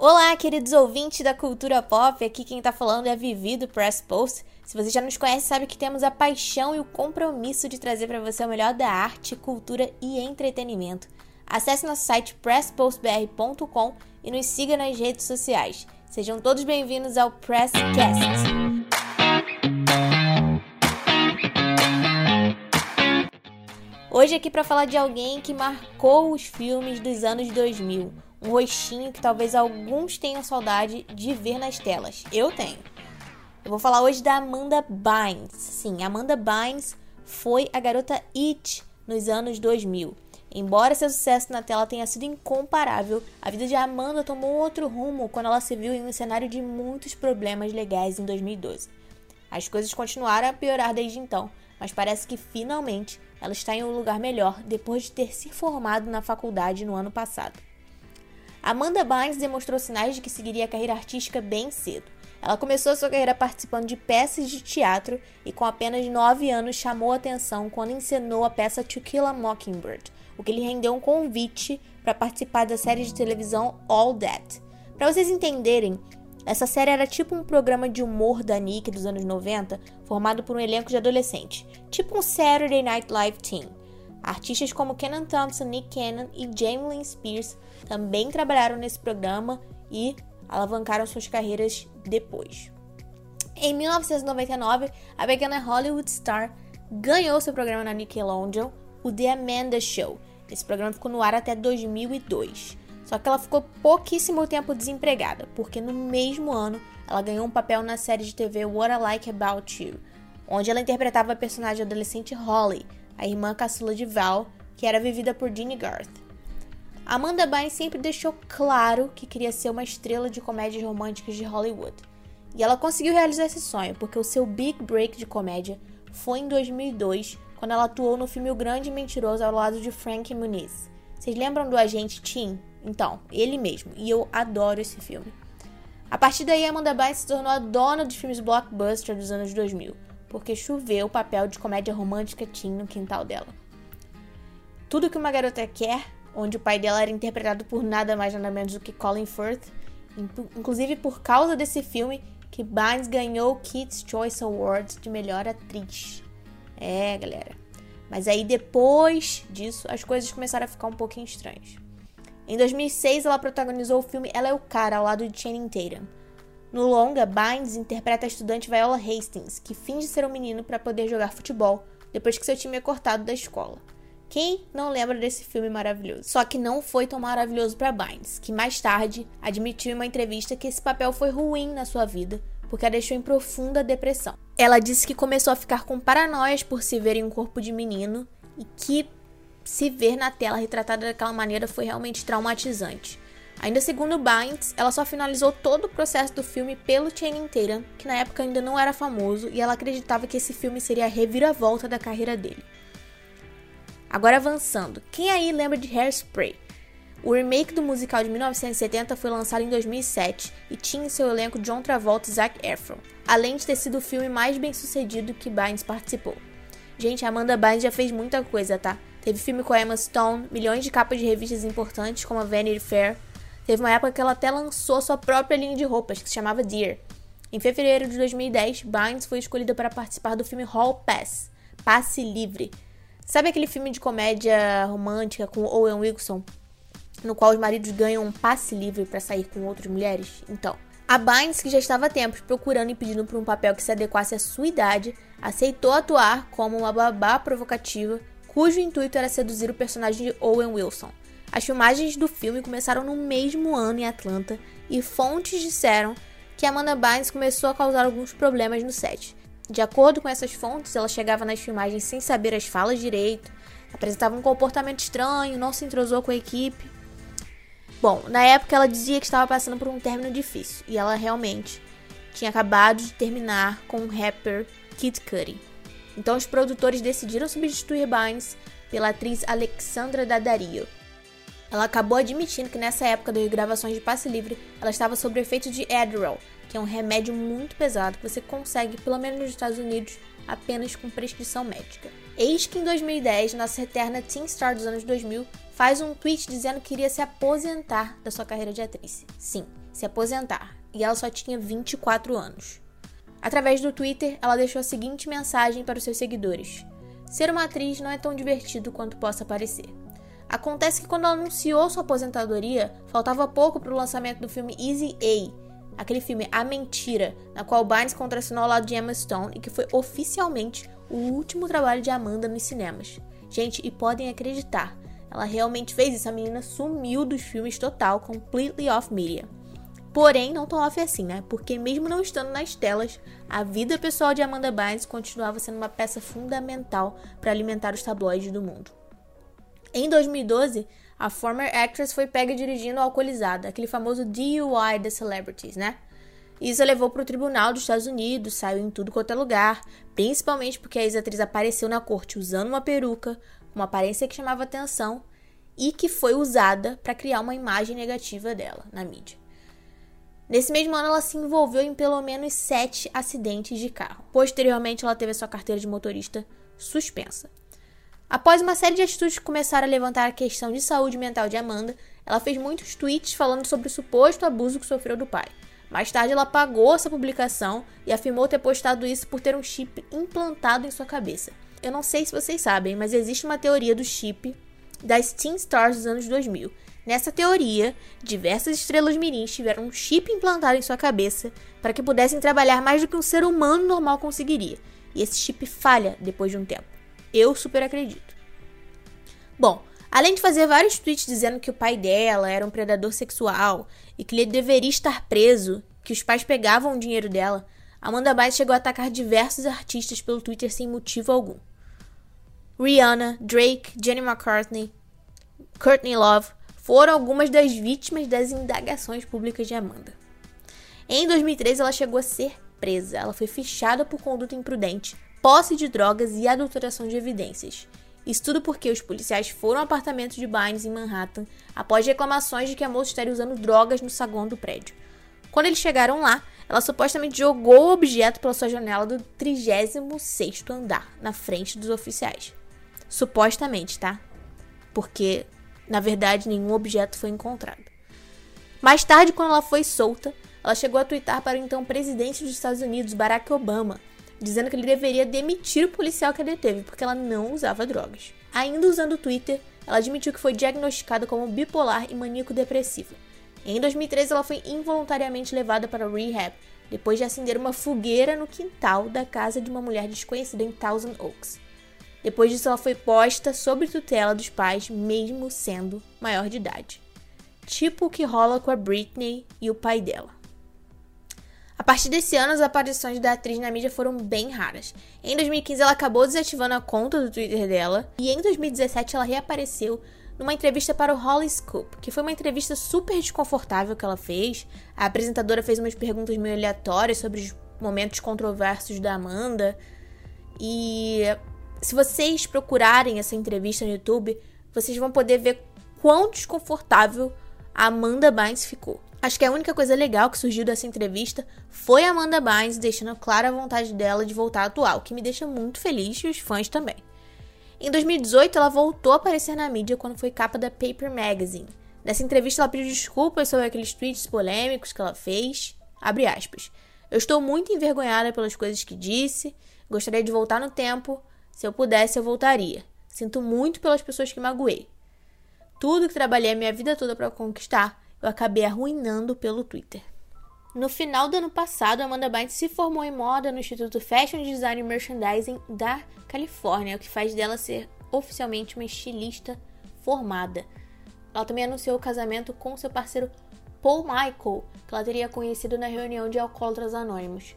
Olá, queridos ouvintes da cultura pop. Aqui quem tá falando é a Vivi do Press Post. Se você já nos conhece, sabe que temos a paixão e o compromisso de trazer para você o melhor da arte, cultura e entretenimento. Acesse nosso site presspostbr.com e nos siga nas redes sociais. Sejam todos bem-vindos ao Presscast. Hoje aqui para falar de alguém que marcou os filmes dos anos 2000, um rostinho que talvez alguns tenham saudade de ver nas telas. Eu tenho. Eu vou falar hoje da Amanda Bynes. Sim, Amanda Bynes foi a garota It nos anos 2000. Embora seu sucesso na tela tenha sido incomparável, a vida de Amanda tomou outro rumo quando ela se viu em um cenário de muitos problemas legais em 2012. As coisas continuaram a piorar desde então, mas parece que finalmente ela está em um lugar melhor depois de ter se formado na faculdade no ano passado. Amanda Bynes demonstrou sinais de que seguiria a carreira artística bem cedo. Ela começou sua carreira participando de peças de teatro e, com apenas 9 anos, chamou atenção quando encenou a peça To Kill a Mockingbird, o que lhe rendeu um convite para participar da série de televisão All That. Para vocês entenderem, essa série era tipo um programa de humor da Nick dos anos 90, formado por um elenco de adolescente, tipo um Saturday Night Live Team. Artistas como Kenan Thompson, Nick Cannon e Jamie Lynn Spears também trabalharam nesse programa e alavancaram suas carreiras depois. Em 1999, a pequena Hollywood star ganhou seu programa na Nickelodeon, o The Amanda Show. Esse programa ficou no ar até 2002. Só que ela ficou pouquíssimo tempo desempregada, porque no mesmo ano ela ganhou um papel na série de TV What I Like About You, onde ela interpretava a personagem adolescente Holly, a irmã caçula de Val, que era vivida por Jeannie Garth. Amanda Bynes sempre deixou claro que queria ser uma estrela de comédias românticas de Hollywood. E ela conseguiu realizar esse sonho, porque o seu big break de comédia foi em 2002, quando ela atuou no filme O Grande Mentiroso ao lado de Frank Muniz. Vocês lembram do agente Tim? Então, ele mesmo. E eu adoro esse filme. A partir daí, Amanda Bynes se tornou a dona dos filmes blockbuster dos anos 2000, porque choveu o papel de comédia romântica teen no quintal dela. Tudo que uma garota quer, onde o pai dela era interpretado por nada mais nada menos do que Colin Firth, inclusive por causa desse filme que Bynes ganhou o Kids Choice Awards de melhor atriz. É, galera. Mas aí depois disso, as coisas começaram a ficar um pouquinho estranhas. Em 2006, ela protagonizou o filme Ela é o Cara, ao lado de Channing Tatum. No longa, Bynes interpreta a estudante Viola Hastings, que finge ser um menino para poder jogar futebol, depois que seu time é cortado da escola. Quem não lembra desse filme maravilhoso? Só que não foi tão maravilhoso para Bynes, que mais tarde admitiu em uma entrevista que esse papel foi ruim na sua vida, porque a deixou em profunda depressão. Ela disse que começou a ficar com paranoias por se ver em um corpo de menino e que se ver na tela retratada daquela maneira foi realmente traumatizante. Ainda segundo Bynes, ela só finalizou todo o processo do filme pelo Channing que na época ainda não era famoso, e ela acreditava que esse filme seria a reviravolta da carreira dele. Agora avançando, quem aí lembra de Hairspray? O remake do musical de 1970 foi lançado em 2007 e tinha em seu elenco John Travolta e Zac Efron, além de ter sido o filme mais bem sucedido que Bynes participou. Gente, Amanda Bynes já fez muita coisa, tá? Teve filme com a Emma Stone, milhões de capas de revistas importantes como a Vanity Fair. Teve uma época que ela até lançou sua própria linha de roupas, que se chamava Dear. Em fevereiro de 2010, Bynes foi escolhida para participar do filme Hall Pass, Passe Livre. Sabe aquele filme de comédia romântica com Owen Wilson, no qual os maridos ganham um passe livre para sair com outras mulheres? Então, a Bynes, que já estava há tempos procurando e pedindo por um papel que se adequasse à sua idade, aceitou atuar como uma babá provocativa cujo intuito era seduzir o personagem de Owen Wilson. As filmagens do filme começaram no mesmo ano em Atlanta e fontes disseram que Amanda Bynes começou a causar alguns problemas no set. De acordo com essas fontes, ela chegava nas filmagens sem saber as falas direito, apresentava um comportamento estranho, não se entrosou com a equipe. Bom, na época ela dizia que estava passando por um término difícil e ela realmente tinha acabado de terminar com o rapper Kid Cudi. Então os produtores decidiram substituir Bynes pela atriz Alexandra Daddario. Ela acabou admitindo que nessa época das gravações de passe livre, ela estava sob o efeito de Adderall, que é um remédio muito pesado que você consegue, pelo menos nos Estados Unidos, apenas com prescrição médica. Eis que em 2010, nossa eterna teen star dos anos 2000 faz um tweet dizendo que iria se aposentar da sua carreira de atriz. Sim, se aposentar. E ela só tinha 24 anos. Através do Twitter, ela deixou a seguinte mensagem para os seus seguidores: Ser uma atriz não é tão divertido quanto possa parecer. Acontece que quando ela anunciou sua aposentadoria, faltava pouco para o lançamento do filme Easy A, aquele filme A Mentira, na qual Bynes contracenou ao lado de Emma Stone e que foi oficialmente o último trabalho de Amanda nos cinemas. Gente, e podem acreditar, ela realmente fez isso. A menina sumiu dos filmes total, completely off media. Porém, não tão off assim, né? Porque mesmo não estando nas telas, a vida pessoal de Amanda Bynes continuava sendo uma peça fundamental para alimentar os tabloides do mundo. Em 2012, a former actress foi pega dirigindo alcoolizada, aquele famoso DUI das celebrities, né? Isso levou para o tribunal dos Estados Unidos, saiu em tudo quanto é lugar, principalmente porque a ex-atriz apareceu na corte usando uma peruca, uma aparência que chamava atenção e que foi usada para criar uma imagem negativa dela na mídia. Nesse mesmo ano, ela se envolveu em pelo menos sete acidentes de carro. Posteriormente, ela teve a sua carteira de motorista suspensa. Após uma série de atitudes que começaram a levantar a questão de saúde mental de Amanda, ela fez muitos tweets falando sobre o suposto abuso que sofreu do pai. Mais tarde, ela apagou essa publicação e afirmou ter postado isso por ter um chip implantado em sua cabeça. Eu não sei se vocês sabem, mas existe uma teoria do chip das Teen Stars dos anos 2000. Nessa teoria, diversas estrelas mirins tiveram um chip implantado em sua cabeça para que pudessem trabalhar mais do que um ser humano normal conseguiria. E esse chip falha depois de um tempo. Eu super acredito. Bom, além de fazer vários tweets dizendo que o pai dela era um predador sexual e que ele deveria estar preso, que os pais pegavam o dinheiro dela, Amanda Bynes chegou a atacar diversos artistas pelo Twitter sem motivo algum. Rihanna, Drake, Jenny McCartney, Courtney Love foram algumas das vítimas das indagações públicas de Amanda. Em 2013, ela chegou a ser presa. Ela foi fichada por conduta imprudente, posse de drogas e adulteração de evidências. Isso tudo porque os policiais foram ao apartamento de Bynes em Manhattan após reclamações de que a moça estaria usando drogas no saguão do prédio. Quando eles chegaram lá, ela supostamente jogou o objeto pela sua janela do 36º andar, na frente dos oficiais. Supostamente, tá? Porque, na verdade, nenhum objeto foi encontrado. Mais tarde, quando ela foi solta, ela chegou a twittar para o então presidente dos Estados Unidos, Barack Obama, dizendo que ele deveria demitir o policial que a deteve, porque ela não usava drogas. Ainda usando o Twitter, ela admitiu que foi diagnosticada como bipolar e maníaco depressiva. Em 2013, ela foi involuntariamente levada para o rehab, depois de acender uma fogueira no quintal da casa de uma mulher desconhecida em Thousand Oaks. Depois disso, ela foi posta sob tutela dos pais, mesmo sendo maior de idade. Tipo o que rola com a Britney e o pai dela. A partir desse ano, as aparições da atriz na mídia foram bem raras. Em 2015, ela acabou desativando a conta do Twitter dela, e em 2017 ela reapareceu numa entrevista para o Holly Scoop, que foi uma entrevista super desconfortável que ela fez. A apresentadora fez umas perguntas meio aleatórias sobre os momentos controversos da Amanda. E se vocês procurarem essa entrevista no YouTube, vocês vão poder ver quão desconfortável a Amanda Bynes ficou. Acho que a única coisa legal que surgiu dessa entrevista foi Amanda Bynes deixando clara a vontade dela de voltar a atuar, o que me deixa muito feliz e os fãs também. Em 2018, ela voltou a aparecer na mídia quando foi capa da Paper Magazine. Nessa entrevista, ela pediu desculpas sobre aqueles tweets polêmicos que ela fez. Abre aspas. Eu estou muito envergonhada pelas coisas que disse. Gostaria de voltar no tempo. Se eu pudesse, eu voltaria. Sinto muito pelas pessoas que magoei. Tudo que trabalhei a minha vida toda para conquistar, eu acabei arruinando pelo Twitter. No final do ano passado, Amanda Bynes se formou em moda no Instituto Fashion Design Merchandising da Califórnia, o que faz dela ser oficialmente uma estilista formada. Ela também anunciou o casamento com seu parceiro Paul Michael, que ela teria conhecido na reunião de alcoólatras anônimos.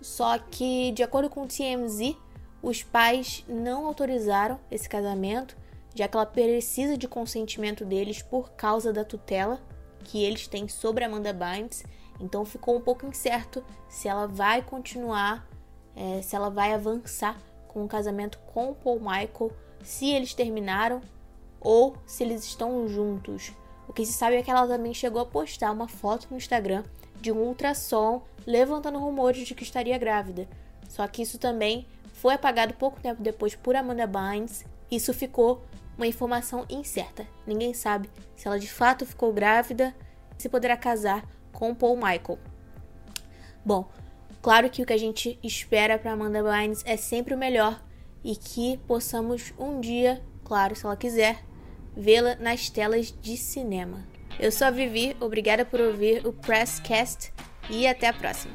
Só que, de acordo com o TMZ, os pais não autorizaram esse casamento, já que ela precisa de consentimento deles por causa da tutela que eles têm sobre Amanda Bynes então ficou um pouco incerto se ela vai continuar, é, se ela vai avançar com o casamento com Paul Michael, se eles terminaram ou se eles estão juntos. O que se sabe é que ela também chegou a postar uma foto no Instagram de um ultrassom levantando rumores de que estaria grávida. Só que isso também foi apagado pouco tempo depois por Amanda Bynes. Isso ficou uma informação incerta. Ninguém sabe se ela de fato ficou grávida, se poderá casar com Paul Michael. Bom, claro que o que a gente espera para Amanda Bynes é sempre o melhor e que possamos um dia, claro, se ela quiser, vê-la nas telas de cinema. Eu sou a Vivi, obrigada por ouvir o Presscast e até a próxima.